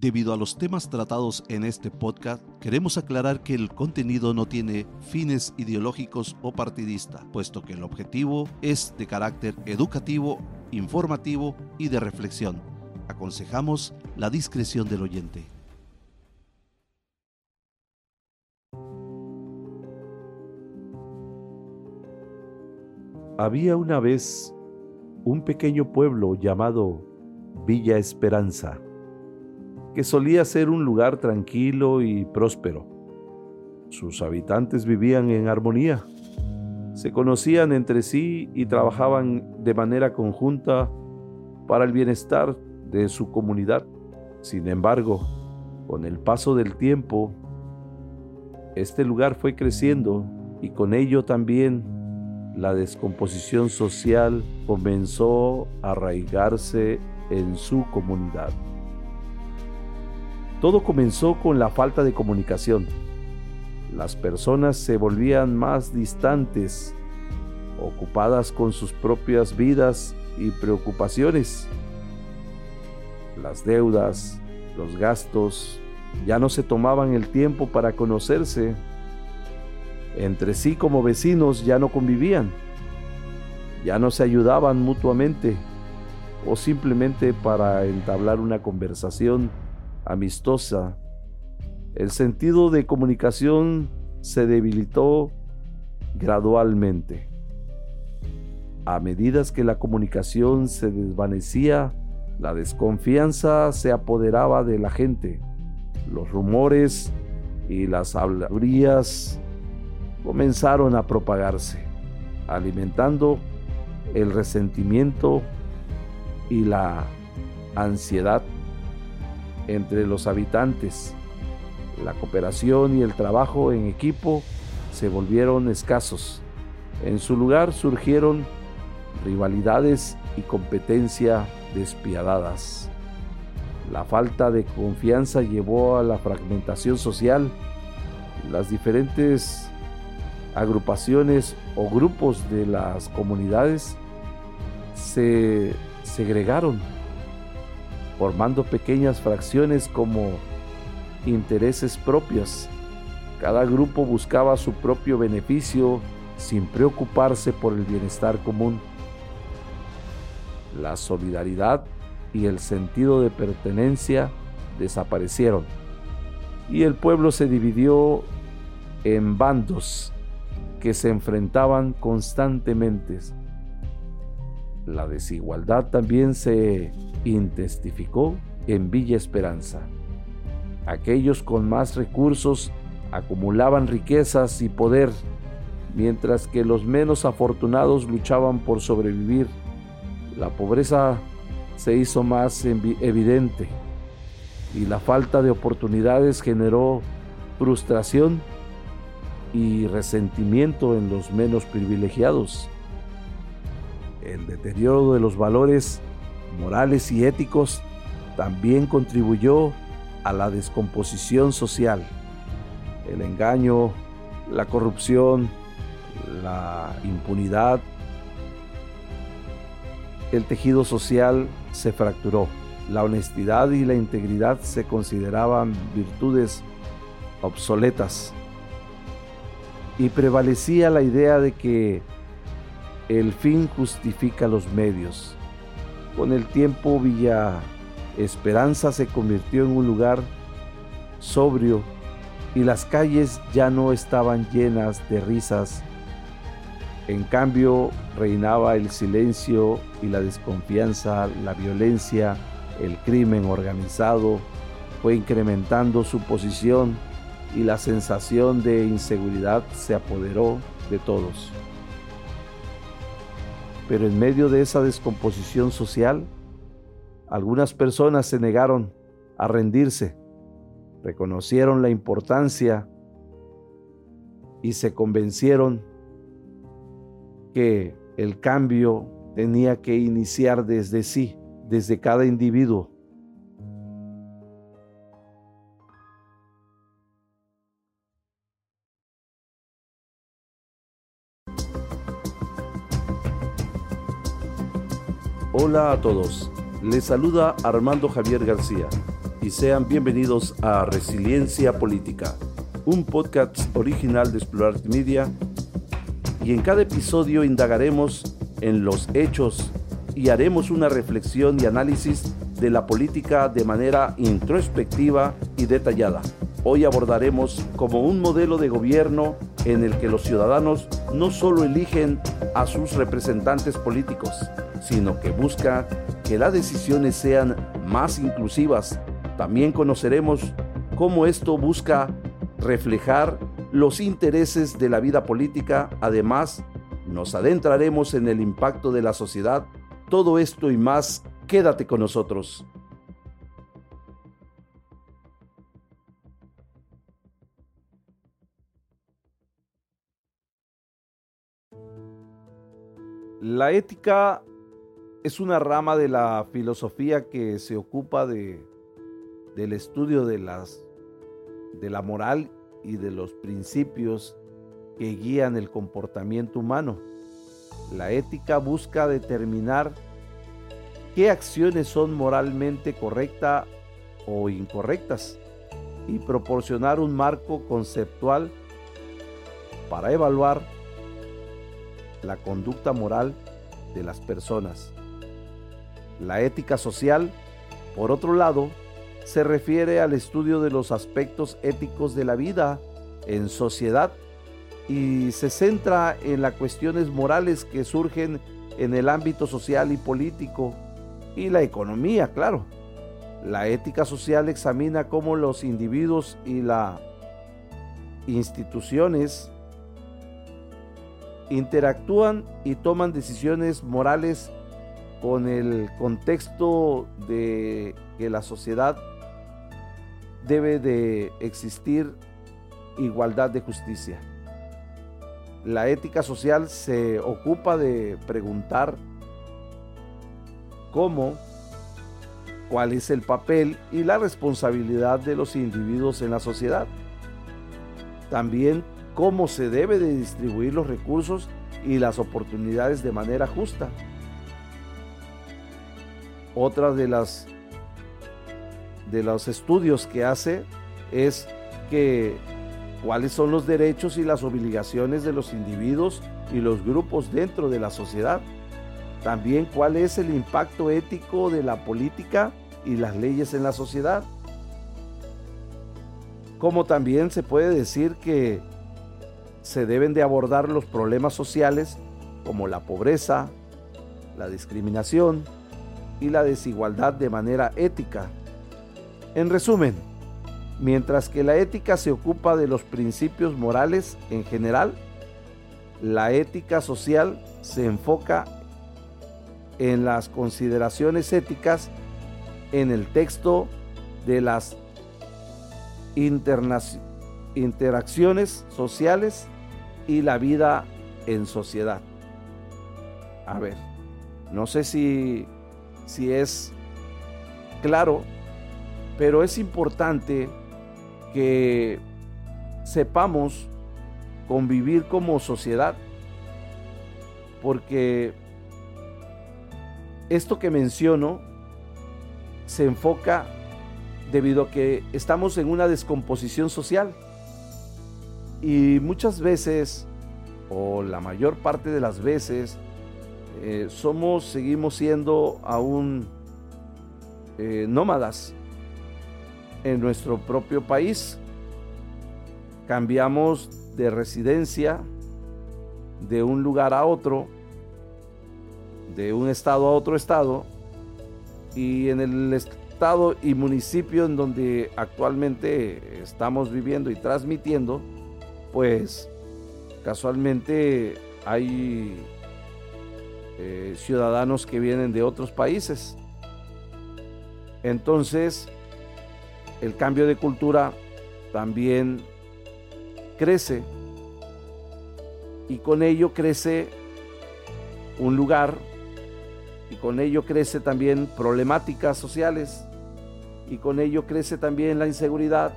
Debido a los temas tratados en este podcast, queremos aclarar que el contenido no tiene fines ideológicos o partidista, puesto que el objetivo es de carácter educativo, informativo y de reflexión. Aconsejamos la discreción del oyente. Había una vez un pequeño pueblo llamado Villa Esperanza que solía ser un lugar tranquilo y próspero. Sus habitantes vivían en armonía, se conocían entre sí y trabajaban de manera conjunta para el bienestar de su comunidad. Sin embargo, con el paso del tiempo, este lugar fue creciendo y con ello también la descomposición social comenzó a arraigarse en su comunidad. Todo comenzó con la falta de comunicación. Las personas se volvían más distantes, ocupadas con sus propias vidas y preocupaciones. Las deudas, los gastos, ya no se tomaban el tiempo para conocerse. Entre sí como vecinos ya no convivían, ya no se ayudaban mutuamente o simplemente para entablar una conversación amistosa, el sentido de comunicación se debilitó gradualmente. A medida que la comunicación se desvanecía, la desconfianza se apoderaba de la gente. Los rumores y las habladurías comenzaron a propagarse, alimentando el resentimiento y la ansiedad entre los habitantes. La cooperación y el trabajo en equipo se volvieron escasos. En su lugar surgieron rivalidades y competencia despiadadas. La falta de confianza llevó a la fragmentación social. Las diferentes agrupaciones o grupos de las comunidades se segregaron formando pequeñas fracciones como intereses propios. Cada grupo buscaba su propio beneficio sin preocuparse por el bienestar común. La solidaridad y el sentido de pertenencia desaparecieron y el pueblo se dividió en bandos que se enfrentaban constantemente. La desigualdad también se intensificó en Villa Esperanza. Aquellos con más recursos acumulaban riquezas y poder, mientras que los menos afortunados luchaban por sobrevivir. La pobreza se hizo más evidente y la falta de oportunidades generó frustración y resentimiento en los menos privilegiados. El deterioro de los valores morales y éticos también contribuyó a la descomposición social. El engaño, la corrupción, la impunidad, el tejido social se fracturó. La honestidad y la integridad se consideraban virtudes obsoletas y prevalecía la idea de que el fin justifica los medios. Con el tiempo Villa Esperanza se convirtió en un lugar sobrio y las calles ya no estaban llenas de risas. En cambio reinaba el silencio y la desconfianza, la violencia, el crimen organizado fue incrementando su posición y la sensación de inseguridad se apoderó de todos. Pero en medio de esa descomposición social, algunas personas se negaron a rendirse, reconocieron la importancia y se convencieron que el cambio tenía que iniciar desde sí, desde cada individuo. Hola a todos, les saluda Armando Javier García. y sean bienvenidos a Resiliencia Política, un podcast original de Explorar Media y en cada episodio indagaremos en los hechos y haremos una reflexión y análisis de la política de manera introspectiva y detallada. Hoy abordaremos como un modelo de gobierno en el que los ciudadanos no solo eligen a sus representantes políticos, sino que busca que las decisiones sean más inclusivas. También conoceremos cómo esto busca reflejar los intereses de la vida política. Además, nos adentraremos en el impacto de la sociedad. Todo esto y más, quédate con nosotros. La ética es una rama de la filosofía que se ocupa de, del estudio de, las, de la moral y de los principios que guían el comportamiento humano. La ética busca determinar qué acciones son moralmente correctas o incorrectas y proporcionar un marco conceptual para evaluar la conducta moral de las personas. La ética social, por otro lado, se refiere al estudio de los aspectos éticos de la vida en sociedad y se centra en las cuestiones morales que surgen en el ámbito social y político y la economía, claro. La ética social examina cómo los individuos y las instituciones interactúan y toman decisiones morales con el contexto de que la sociedad debe de existir igualdad de justicia. La ética social se ocupa de preguntar cómo, cuál es el papel y la responsabilidad de los individuos en la sociedad. También cómo se debe de distribuir los recursos y las oportunidades de manera justa. Otra de las de los estudios que hace es que cuáles son los derechos y las obligaciones de los individuos y los grupos dentro de la sociedad. También cuál es el impacto ético de la política y las leyes en la sociedad. Como también se puede decir que se deben de abordar los problemas sociales como la pobreza, la discriminación y la desigualdad de manera ética. En resumen, mientras que la ética se ocupa de los principios morales en general, la ética social se enfoca en las consideraciones éticas en el texto de las interacciones sociales y la vida en sociedad. A ver, no sé si, si es claro, pero es importante que sepamos convivir como sociedad, porque esto que menciono se enfoca debido a que estamos en una descomposición social. Y muchas veces, o la mayor parte de las veces, eh, somos, seguimos siendo aún eh, nómadas en nuestro propio país. Cambiamos de residencia de un lugar a otro, de un estado a otro estado, y en el estado y municipio en donde actualmente estamos viviendo y transmitiendo, pues casualmente hay eh, ciudadanos que vienen de otros países. Entonces, el cambio de cultura también crece y con ello crece un lugar y con ello crece también problemáticas sociales y con ello crece también la inseguridad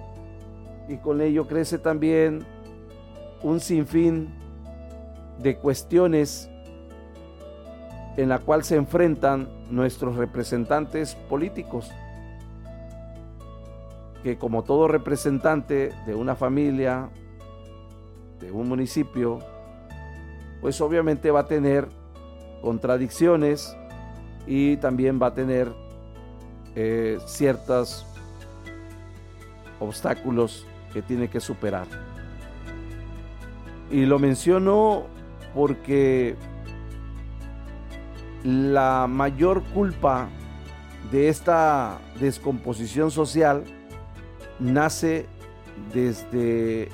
y con ello crece también un sinfín de cuestiones en la cual se enfrentan nuestros representantes políticos. que como todo representante de una familia, de un municipio, pues obviamente va a tener contradicciones y también va a tener eh, ciertos obstáculos que tiene que superar. Y lo menciono porque la mayor culpa de esta descomposición social nace desde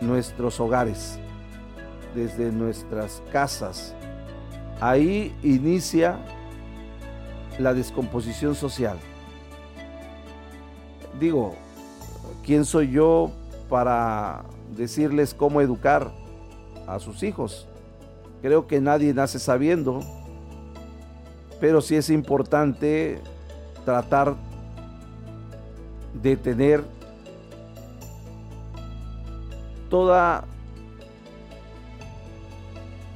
nuestros hogares, desde nuestras casas. Ahí inicia la descomposición social. Digo, ¿quién soy yo para decirles cómo educar a sus hijos? Creo que nadie nace sabiendo, pero sí es importante tratar de tener toda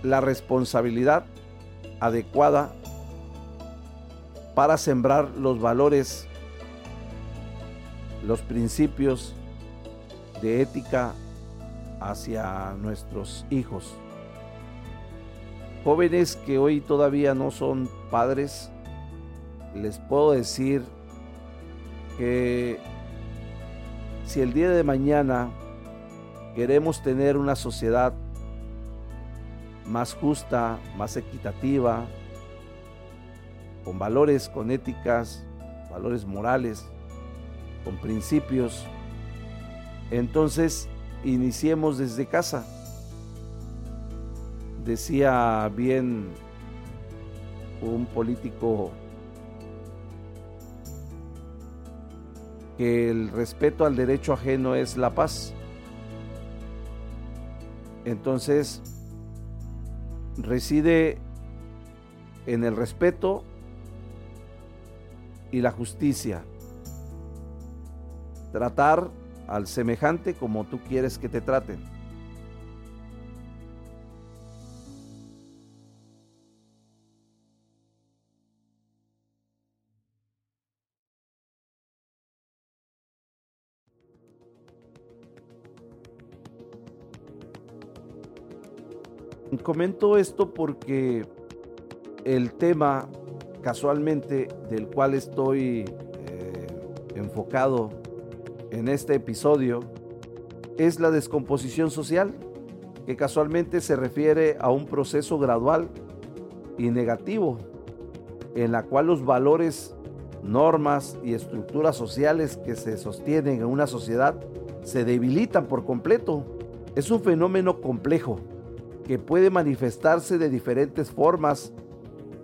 la responsabilidad adecuada para sembrar los valores, los principios de ética hacia nuestros hijos. Jóvenes que hoy todavía no son padres, les puedo decir que si el día de mañana queremos tener una sociedad más justa, más equitativa, con valores, con éticas, valores morales, con principios, entonces iniciemos desde casa. Decía bien un político que el respeto al derecho ajeno es la paz. Entonces, reside en el respeto y la justicia. Tratar al semejante como tú quieres que te traten. Comento esto porque el tema casualmente del cual estoy eh, enfocado en este episodio es la descomposición social, que casualmente se refiere a un proceso gradual y negativo, en la cual los valores, normas y estructuras sociales que se sostienen en una sociedad se debilitan por completo. Es un fenómeno complejo que puede manifestarse de diferentes formas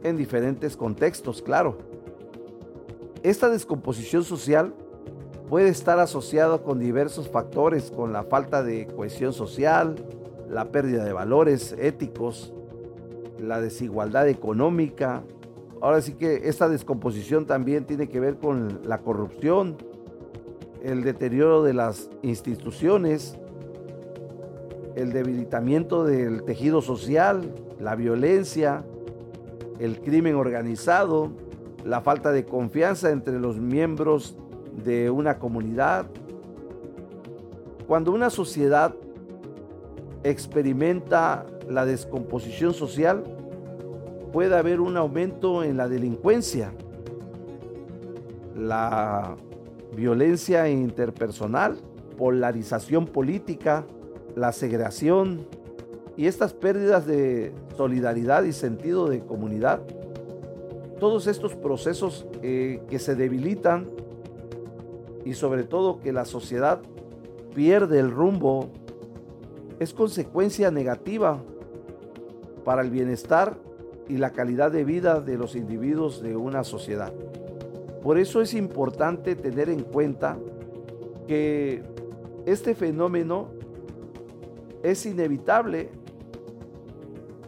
en diferentes contextos, claro. Esta descomposición social puede estar asociada con diversos factores, con la falta de cohesión social, la pérdida de valores éticos, la desigualdad económica. Ahora sí que esta descomposición también tiene que ver con la corrupción, el deterioro de las instituciones, el debilitamiento del tejido social, la violencia, el crimen organizado, la falta de confianza entre los miembros de una comunidad. Cuando una sociedad experimenta la descomposición social, puede haber un aumento en la delincuencia, la violencia interpersonal, polarización política, la segregación y estas pérdidas de solidaridad y sentido de comunidad, todos estos procesos eh, que se debilitan y sobre todo que la sociedad pierde el rumbo, es consecuencia negativa para el bienestar y la calidad de vida de los individuos de una sociedad. Por eso es importante tener en cuenta que este fenómeno es inevitable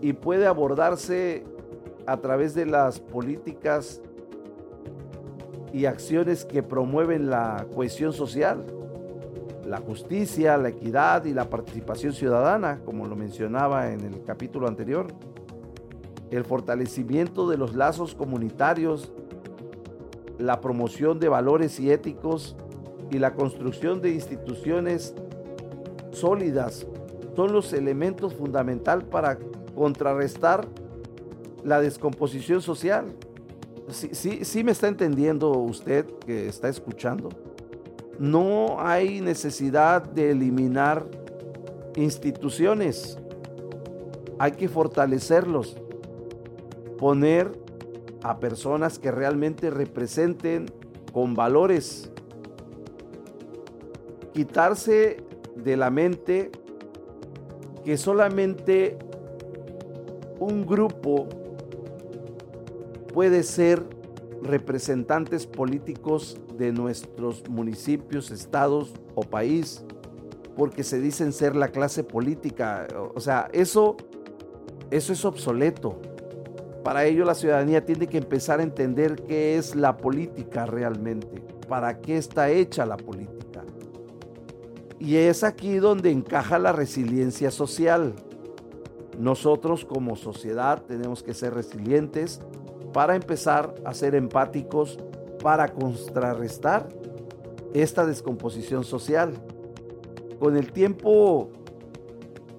y puede abordarse a través de las políticas y acciones que promueven la cohesión social, la justicia, la equidad y la participación ciudadana, como lo mencionaba en el capítulo anterior, el fortalecimiento de los lazos comunitarios, la promoción de valores y éticos y la construcción de instituciones sólidas son los elementos fundamentales para contrarrestar la descomposición social. Sí, sí, sí me está entendiendo usted que está escuchando. No hay necesidad de eliminar instituciones. Hay que fortalecerlos. Poner a personas que realmente representen con valores. Quitarse de la mente que solamente un grupo puede ser representantes políticos de nuestros municipios, estados o país, porque se dicen ser la clase política. O sea, eso, eso es obsoleto. Para ello la ciudadanía tiene que empezar a entender qué es la política realmente, para qué está hecha la política. Y es aquí donde encaja la resiliencia social. Nosotros como sociedad tenemos que ser resilientes para empezar a ser empáticos, para contrarrestar esta descomposición social. Con el tiempo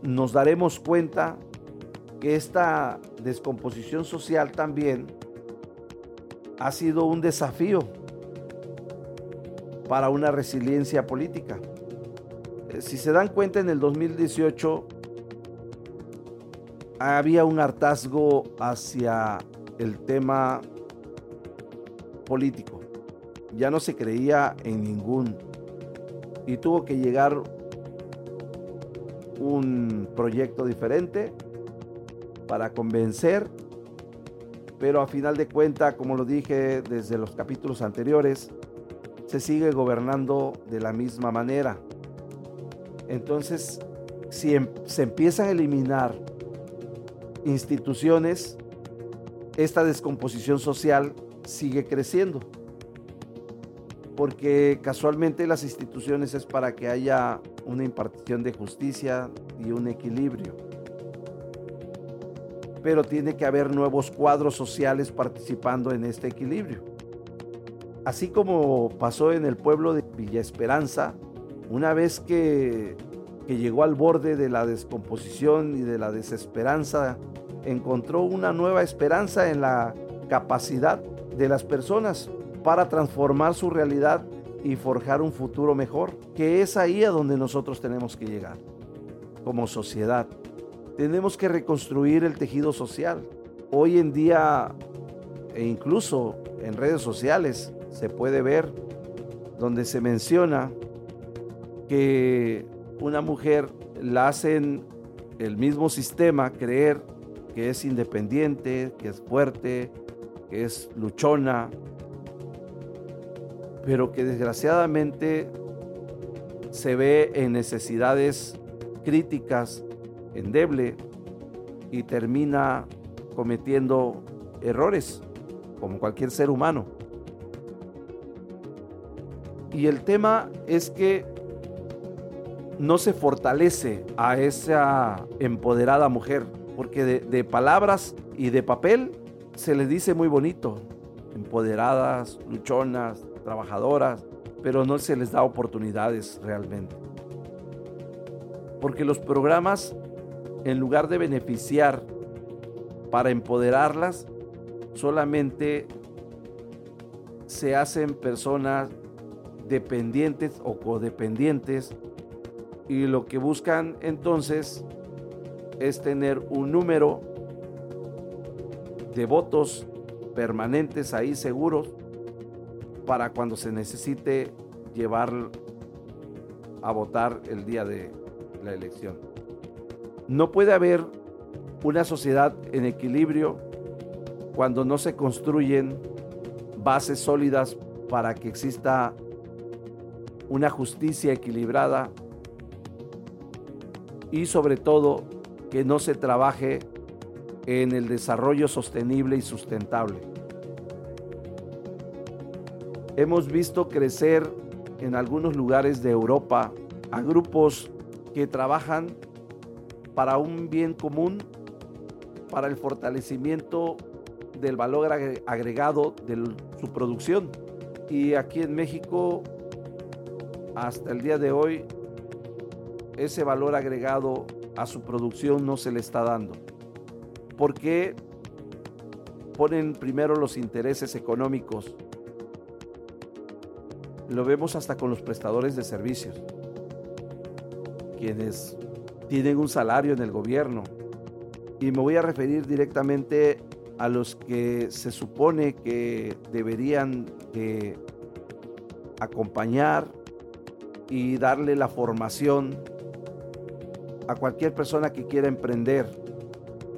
nos daremos cuenta que esta descomposición social también ha sido un desafío para una resiliencia política. Eh, si se dan cuenta, en el 2018 había un hartazgo hacia el tema político. Ya no se creía en ningún. Y tuvo que llegar un proyecto diferente para convencer, pero a final de cuenta, como lo dije desde los capítulos anteriores, se sigue gobernando de la misma manera. Entonces, si em, se empiezan a eliminar instituciones, esta descomposición social sigue creciendo. Porque casualmente las instituciones es para que haya una impartición de justicia y un equilibrio pero tiene que haber nuevos cuadros sociales participando en este equilibrio. Así como pasó en el pueblo de Villa Esperanza, una vez que, llegó al borde de la descomposición y de la desesperanza, encontró una nueva esperanza en la capacidad de las personas para transformar su realidad y forjar un futuro mejor, que es ahí a donde nosotros tenemos que llegar como sociedad. Tenemos que reconstruir el tejido social. Hoy en día, e incluso en redes sociales, se puede ver donde se menciona que una mujer la hacen el mismo sistema creer que es independiente, que es fuerte, que es luchona, pero que desgraciadamente se ve en necesidades críticas endeble y termina cometiendo errores, como cualquier ser humano. Y el tema es que no se fortalece a esa empoderada mujer, porque de, palabras y de papel se le dice muy bonito, empoderadas, luchonas, trabajadoras, pero no se les da oportunidades realmente. Porque los programas en lugar de beneficiar para empoderarlas, solamente se hacen personas dependientes o codependientes y lo que buscan entonces es tener un número de votos permanentes ahí seguros para cuando se necesite llevar a votar el día de la elección. No puede haber una sociedad en equilibrio cuando no se construyen bases sólidas para que exista una justicia equilibrada y sobre todo que no se trabaje en el desarrollo sostenible y sustentable. Hemos visto crecer en algunos lugares de Europa a grupos que trabajan para un bien común, para el fortalecimiento del valor agregado de su producción. Y aquí en México hasta el día de hoy ese valor agregado a su producción no se le está dando. Porque ponen primero los intereses económicos. Lo vemos hasta con los prestadores de servicios, quienes tienen un salario en el gobierno. Y me voy a referir directamente a los que se supone que deberían de acompañar y darle la formación a cualquier persona que quiera emprender,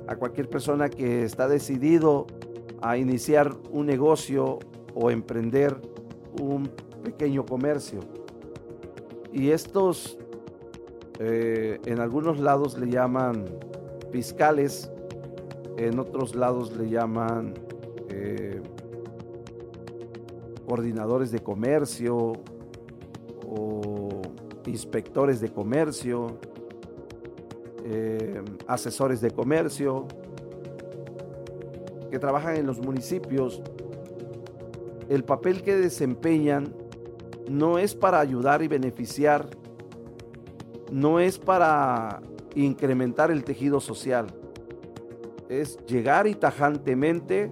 a cualquier persona que está decidido a iniciar un negocio o emprender un pequeño comercio. Y estos eh, en algunos lados le llaman fiscales, en otros lados le llaman eh, coordinadores de comercio o inspectores de comercio, eh, asesores de comercio, que trabajan en los municipios, el papel que desempeñan no es para ayudar y beneficiar, no es para incrementar el tejido social, es llegar y tajantemente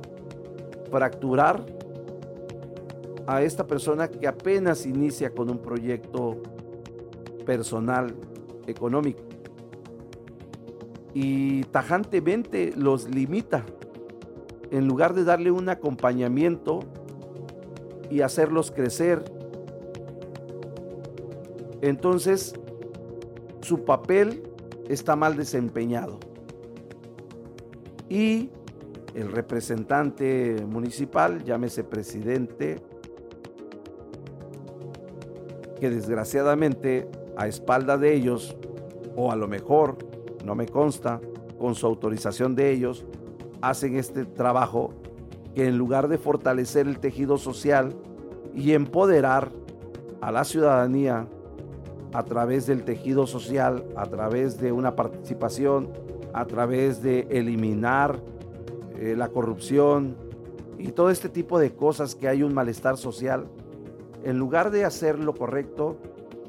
fracturar a esta persona que apenas inicia con un proyecto personal económico y tajantemente los limita en lugar de darle un acompañamiento y hacerlos crecer. Entonces, su papel está mal desempeñado. Y el representante municipal, llámese presidente, que desgraciadamente a espalda de ellos, o a lo mejor, no me consta, con su autorización de ellos, hacen este trabajo que en lugar de fortalecer el tejido social y empoderar a la ciudadanía a través del tejido social, a través de una participación, a través de eliminar eh, la corrupción y todo este tipo de cosas que hay un malestar social, en lugar de hacer lo correcto,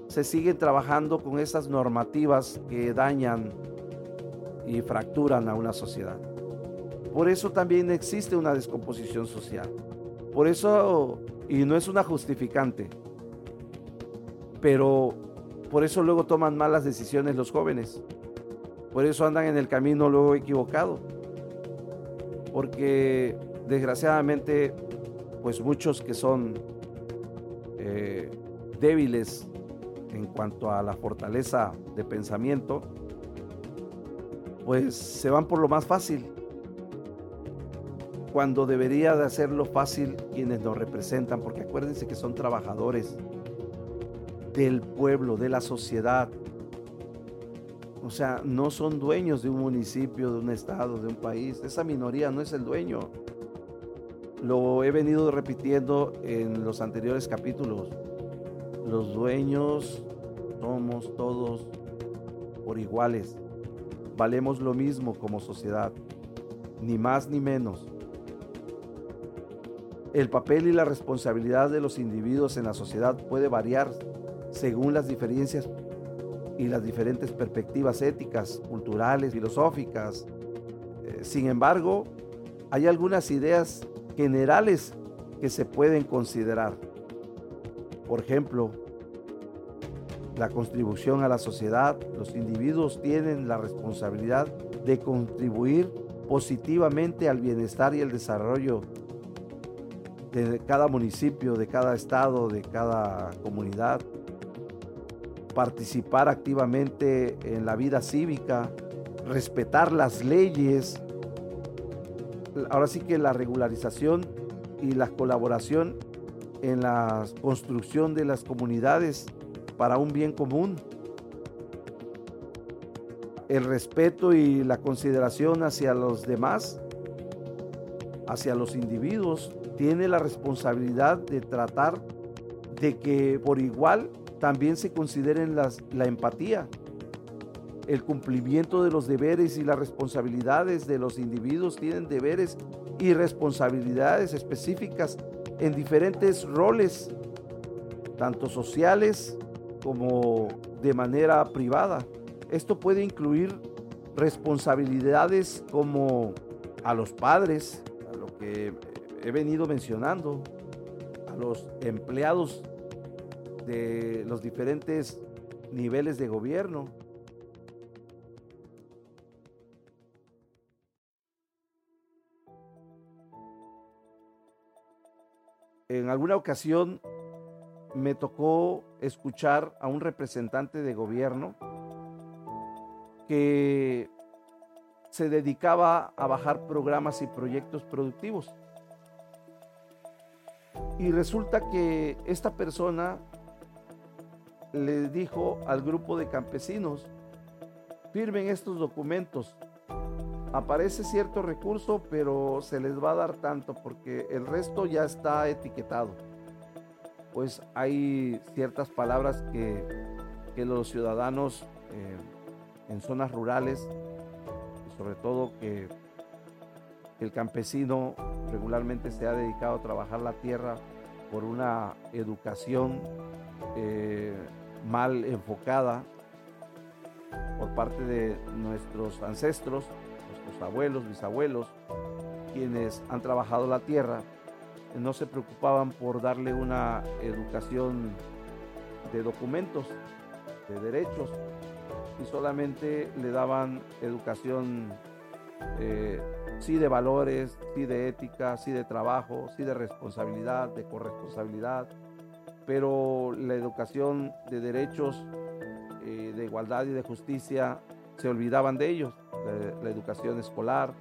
se siguen trabajando con estas normativas que dañan y fracturan a una sociedad. Por eso también existe una descomposición social. Por eso, y no es una justificante, pero por eso luego toman malas decisiones los jóvenes. Por eso andan en el camino luego equivocado. Porque desgraciadamente, pues muchos que son eh, débiles en cuanto a la fortaleza de pensamiento, pues se van por lo más fácil cuando debería de hacerlo fácil quienes nos representan, porque acuérdense que son trabajadores del pueblo, de la sociedad. O sea, no son dueños de un municipio, de un estado, de un país. Esa minoría no es el dueño. Lo he venido repitiendo en los anteriores capítulos. Los dueños somos todos por iguales. Valemos lo mismo como sociedad, ni más ni menos. El papel y la responsabilidad de los individuos en la sociedad puede variar según las diferencias y las diferentes perspectivas éticas, culturales, filosóficas. Eh, sin embargo, hay algunas ideas generales que se pueden considerar. Por ejemplo, la contribución a la sociedad, los individuos tienen la responsabilidad de contribuir positivamente al bienestar y el desarrollo de cada municipio, de cada estado, de cada comunidad, participar activamente en la vida cívica, respetar las leyes. Ahora sí que la regularización y la colaboración en la construcción de las comunidades para un bien común. El respeto y la consideración hacia los demás, hacia los individuos, tiene la responsabilidad de tratar de que por igual también se consideren las, la empatía, el cumplimiento de los deberes y las responsabilidades de los individuos tienen deberes y responsabilidades específicas en diferentes roles, tanto sociales como de manera privada. Esto puede incluir responsabilidades como a los padres, a lo que he venido mencionando, a los empleados de los diferentes niveles de gobierno. En alguna ocasión me tocó escuchar a un representante de gobierno que se dedicaba a bajar programas y proyectos productivos. Y resulta que esta persona le dijo al grupo de campesinos, firmen estos documentos. Aparece cierto recurso, pero se les va a dar tanto porque el resto ya está etiquetado. Pues hay ciertas palabras que, los ciudadanos eh, en zonas rurales, sobre todo que el campesino regularmente se ha dedicado a trabajar la tierra por una educación eh, mal enfocada por parte de nuestros ancestros, nuestros abuelos, bisabuelos, quienes han trabajado la tierra, no se preocupaban por darle una educación de documentos, de derechos, y solamente le daban educación, eh, sí de valores, sí de ética, sí de trabajo, sí de responsabilidad, de corresponsabilidad, pero la educación de derechos, eh, de igualdad y de justicia, se olvidaban de ellos, la educación escolar,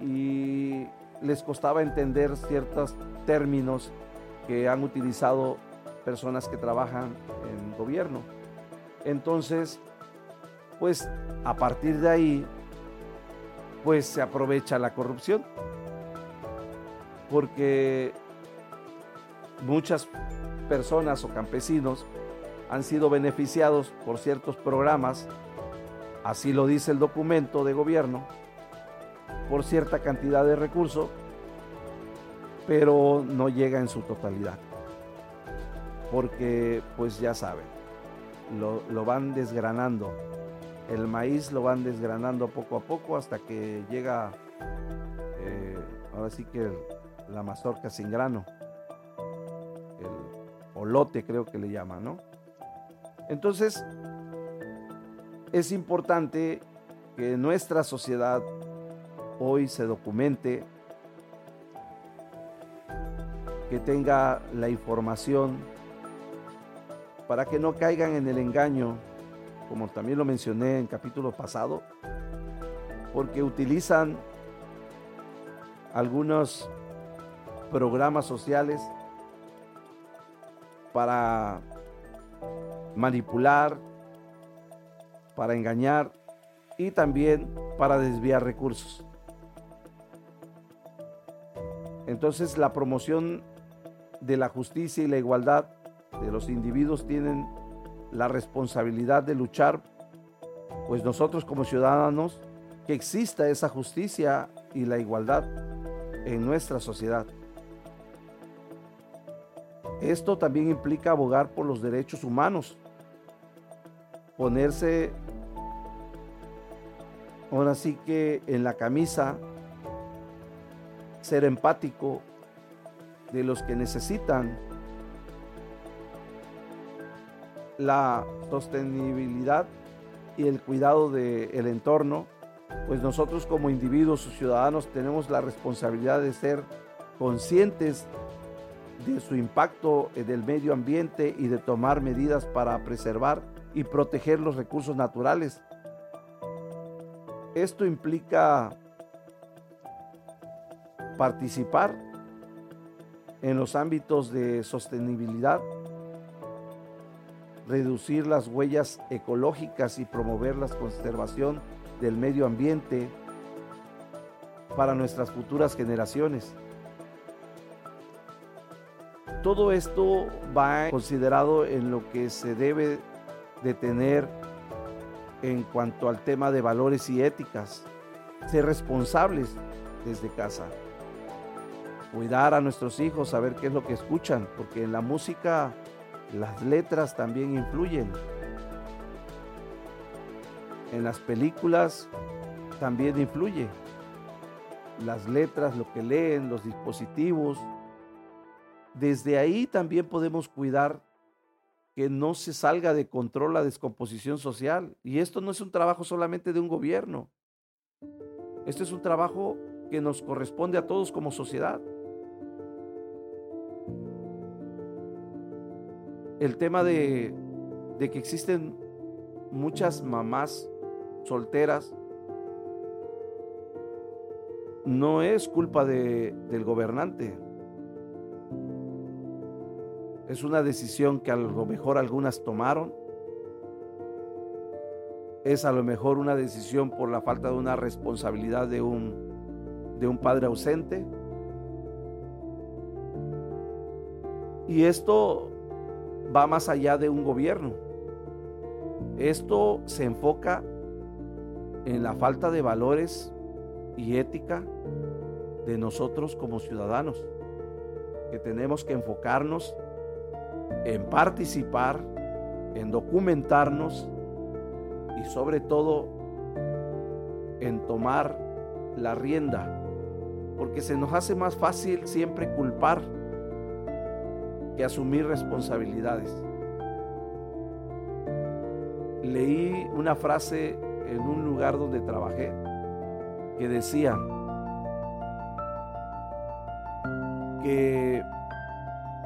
y les costaba entender ciertos términos que han utilizado personas que trabajan en gobierno. Entonces, pues a partir de ahí, pues se aprovecha la corrupción, porque muchas personas o campesinos han sido beneficiados por ciertos programas, así lo dice el documento de gobierno, por cierta cantidad de recursos, pero no llega en su totalidad. Porque, pues ya saben, lo, van desgranando. El maíz lo van desgranando poco a poco hasta que llega, eh, ahora sí que la mazorca sin grano lote creo que le llaman, ¿no? Entonces, es importante que nuestra sociedad hoy se documente, que tenga la información para que no caigan en el engaño, como también lo mencioné en capítulo pasado, porque utilizan algunos programas sociales para manipular, para engañar y también para desviar recursos. Entonces la promoción de la justicia y la igualdad de los individuos tienen la responsabilidad de luchar, pues nosotros como ciudadanos, que exista esa justicia y la igualdad en nuestra sociedad. Esto también implica abogar por los derechos humanos, ponerse ahora sí que en la camisa, ser empático de los que necesitan la sostenibilidad y el cuidado del entorno, pues nosotros como individuos o ciudadanos tenemos la responsabilidad de ser conscientes de su impacto en el medio ambiente y de tomar medidas para preservar y proteger los recursos naturales. Esto implica participar en los ámbitos de sostenibilidad, reducir las huellas ecológicas y promover la conservación del medio ambiente para nuestras futuras generaciones. Todo esto va considerado en lo que se debe de tener en cuanto al tema de valores y éticas. Ser responsables desde casa. Cuidar a nuestros hijos, saber qué es lo que escuchan, porque en la música Las letras también influyen. En las películas también influye. Las letras, lo que leen, los dispositivos. Desde ahí también podemos cuidar que no se salga de control la descomposición social. Y esto no es un trabajo solamente de un gobierno. Esto es un trabajo que nos corresponde a todos como sociedad. El tema de, de que existen muchas mamás solteras no es culpa de, del gobernante. Es una decisión que a lo mejor algunas tomaron. Es a lo mejor una decisión por la falta de una responsabilidad de un, de un padre ausente. Y esto va más allá de un gobierno. Esto se enfoca en la falta de valores y ética de nosotros como ciudadanos, que tenemos que enfocarnos en participar, en documentarnos y sobre todo en tomar la rienda, porque se nos hace más fácil siempre culpar que asumir responsabilidades. Leí una frase en un lugar donde trabajé que decía que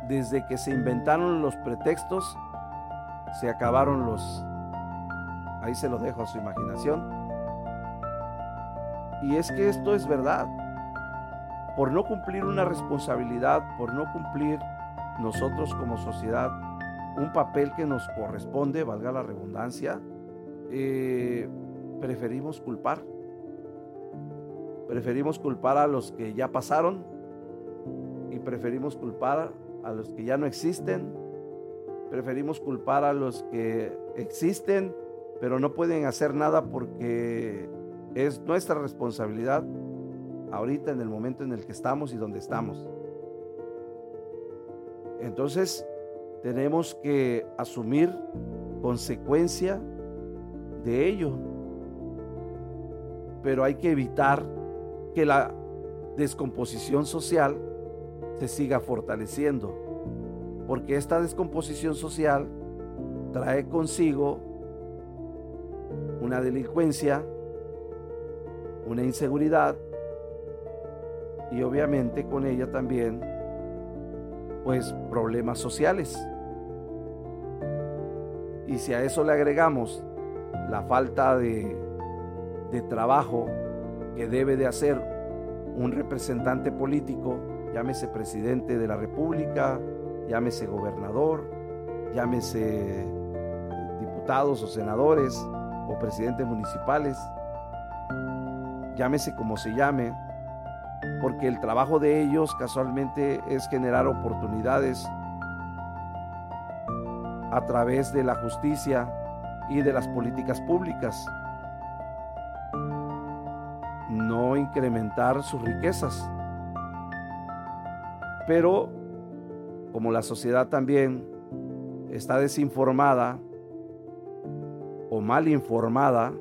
desde que se inventaron los pretextos, se acabaron los... Ahí se lo dejo a su imaginación. Y es que esto es verdad. Por no cumplir una responsabilidad, por no cumplir nosotros como sociedad un papel que nos corresponde, valga la redundancia, eh, preferimos culpar. Preferimos culpar a los que ya pasaron y preferimos culpar a los que ya no existen. Preferimos culpar a los que existen, pero no pueden hacer nada porque es nuestra responsabilidad ahorita en el momento en el que estamos y donde estamos. Entonces, tenemos que asumir consecuencia de ello. Pero hay que evitar que la descomposición social se siga fortaleciendo, porque esta descomposición social trae consigo una delincuencia, una inseguridad y obviamente con ella también pues problemas sociales. Y si a eso le agregamos la falta de, de trabajo que debe de hacer un representante político, llámese presidente de la República, llámese gobernador, llámese diputados o senadores o presidentes municipales, llámese como se llame, porque el trabajo de ellos casualmente es generar oportunidades a través de la justicia y de las políticas públicas, no incrementar sus riquezas. Pero como la sociedad también está desinformada o mal informada,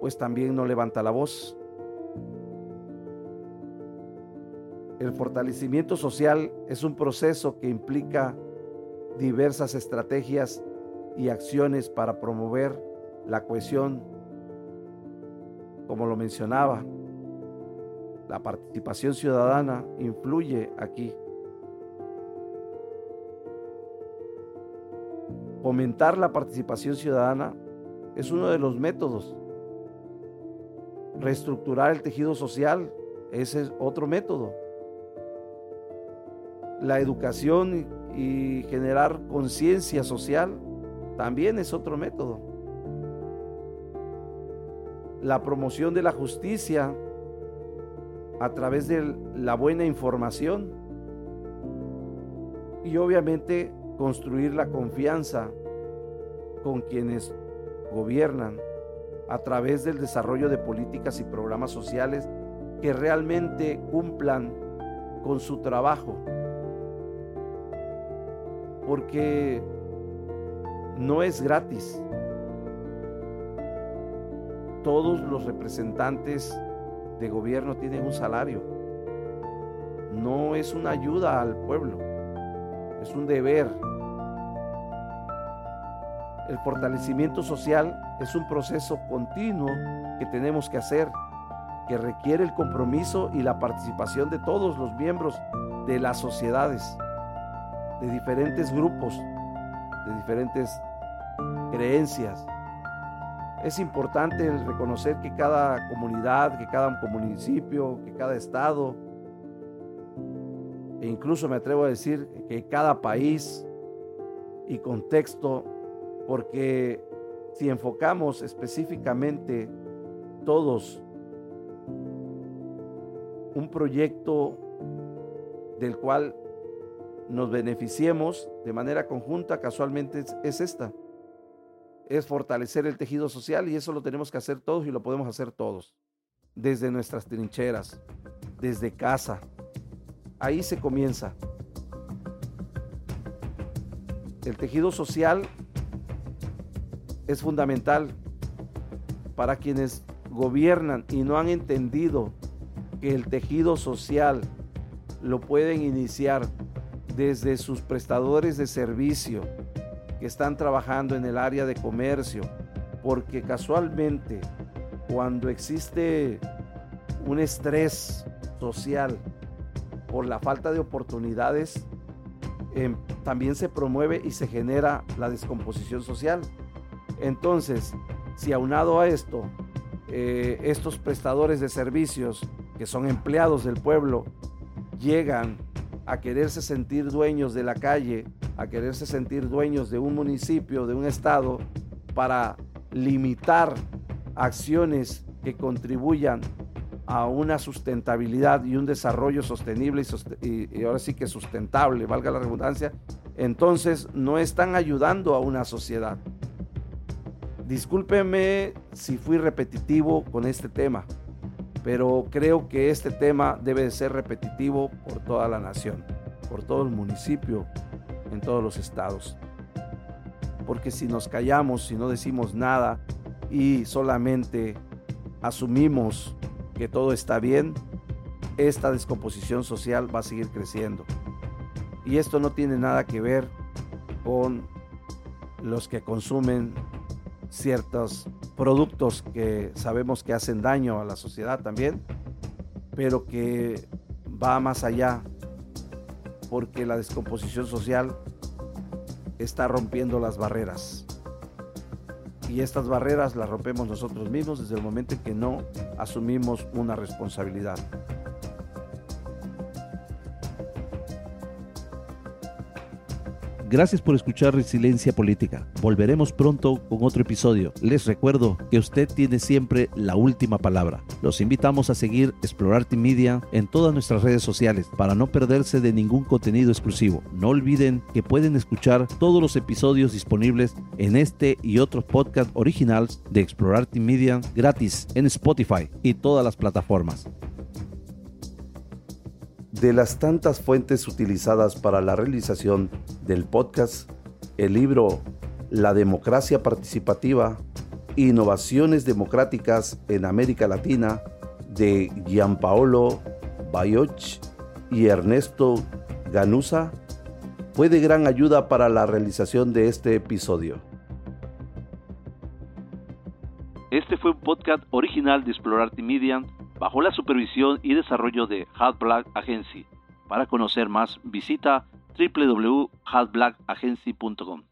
pues también no levanta la voz. El fortalecimiento social es un proceso que implica diversas estrategias y acciones para promover la cohesión, como lo mencionaba. La participación ciudadana influye aquí. Fomentar la participación ciudadana es uno de los métodos. Reestructurar el tejido social, ese es otro método la educación y generar conciencia social también es otro método. La promoción de la justicia a través de la buena información y obviamente construir la confianza con quienes gobiernan a través del desarrollo de políticas y programas sociales que realmente cumplan con su trabajo porque no es gratis. Todos los representantes de gobierno tienen un salario. No es una ayuda al pueblo, es un deber. El fortalecimiento social es un proceso continuo que tenemos que hacer, que requiere el compromiso y la participación de todos los miembros de las sociedades, de diferentes grupos, de diferentes creencias. Es importante reconocer que cada comunidad, que cada municipio, que cada estado, e incluso me atrevo a decir que cada país y contexto, porque si enfocamos específicamente todos un proyecto del cual nos beneficiemos de manera conjunta, casualmente es, esta. Es fortalecer el tejido social y eso lo tenemos que hacer todos y lo podemos hacer todos. Desde nuestras trincheras, desde casa. Ahí se comienza. El tejido social es fundamental para quienes gobiernan y no han entendido que el tejido social lo pueden iniciar desde sus prestadores de servicio que están trabajando en el área de comercio, porque casualmente cuando existe un estrés social por la falta de oportunidades, em, también se promueve y se genera la descomposición social. Entonces, si aunado a esto, eh, estos prestadores de servicios que son empleados del pueblo llegan a quererse sentir dueños de la calle, a quererse sentir dueños de un municipio, de un estado, para limitar acciones que contribuyan a una sustentabilidad y un desarrollo sostenible y, ahora sí que sustentable, valga la redundancia, entonces no están ayudando a una sociedad. Discúlpeme si fui repetitivo con este tema, pero creo que este tema debe de ser repetitivo por toda la nación, por todo el municipio, en todos los estados. Porque si nos callamos, si no decimos nada y solamente asumimos que todo está bien, esta descomposición social va a seguir creciendo. Y esto no tiene nada que ver con los que consumen ciertos productos que sabemos que hacen daño a la sociedad también, pero que va más allá porque la descomposición social está rompiendo las barreras. Y estas barreras las rompemos nosotros mismos desde el momento en que no asumimos una responsabilidad. Gracias por escuchar Resiliencia Política. Volveremos pronto con otro episodio. Les recuerdo que usted tiene siempre la última palabra. Los invitamos a seguir Explorarte Media en todas nuestras redes sociales para no perderse de ningún contenido exclusivo. No olviden que pueden escuchar todos los episodios disponibles en este y otros podcasts originales de Explorarte Media gratis en Spotify y todas las plataformas. De las tantas fuentes utilizadas para la realización del podcast, el libro La democracia participativa, Innovaciones democráticas en América Latina de Gianpaolo Bayoch y Ernesto Ganusa fue de gran ayuda para la realización de este episodio. Este fue un podcast original de Explorarte Media bajo la supervisión y desarrollo de Hot Black Agency. Para conocer más, visita www.hotblackagency.com.